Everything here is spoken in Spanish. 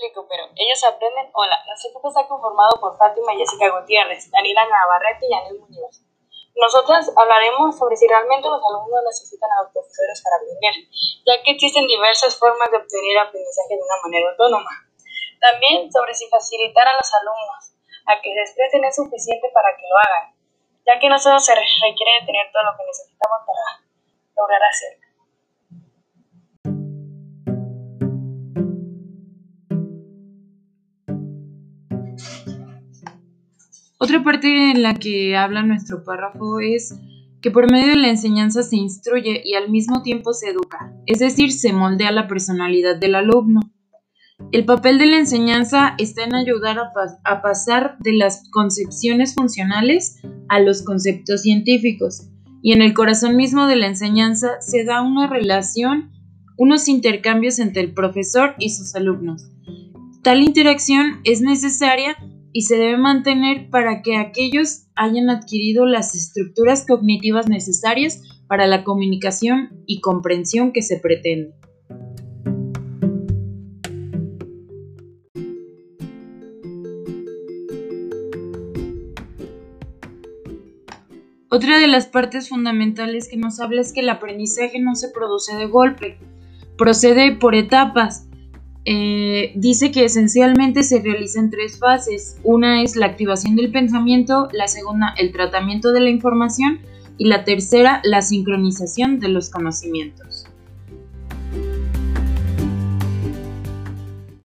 recupero. Ellos aprenden. Hola, nuestro equipo está conformado por Fátima Jessica Gutiérrez, Daniela Navarrete y Anel Muñoz. Nosotras hablaremos sobre si realmente los alumnos necesitan a los profesores para aprender, ya que existen diversas formas de obtener aprendizaje de una manera autónoma. También sobre si facilitar a los alumnos a que se expresen es suficiente para que lo hagan, ya que no solo se requiere tener todo lo que necesitamos para lograr hacerlo. Otra parte en la que habla nuestro párrafo es que por medio de la enseñanza se instruye y al mismo tiempo se educa, es decir, se moldea la personalidad del alumno. El papel de la enseñanza está en ayudar a, pasar de las concepciones funcionales a los conceptos científicos, y en el corazón mismo de la enseñanza se da una relación, unos intercambios entre el profesor y sus alumnos. Tal interacción es necesaria y se debe mantener para que aquellos hayan adquirido las estructuras cognitivas necesarias para la comunicación y comprensión que se pretende. Otra de las partes fundamentales que nos habla es que el aprendizaje no se produce de golpe, procede por etapas eh, dice que esencialmente se realiza en tres fases. Una es la activación del pensamiento, la segunda el tratamiento de la información y la tercera la sincronización de los conocimientos.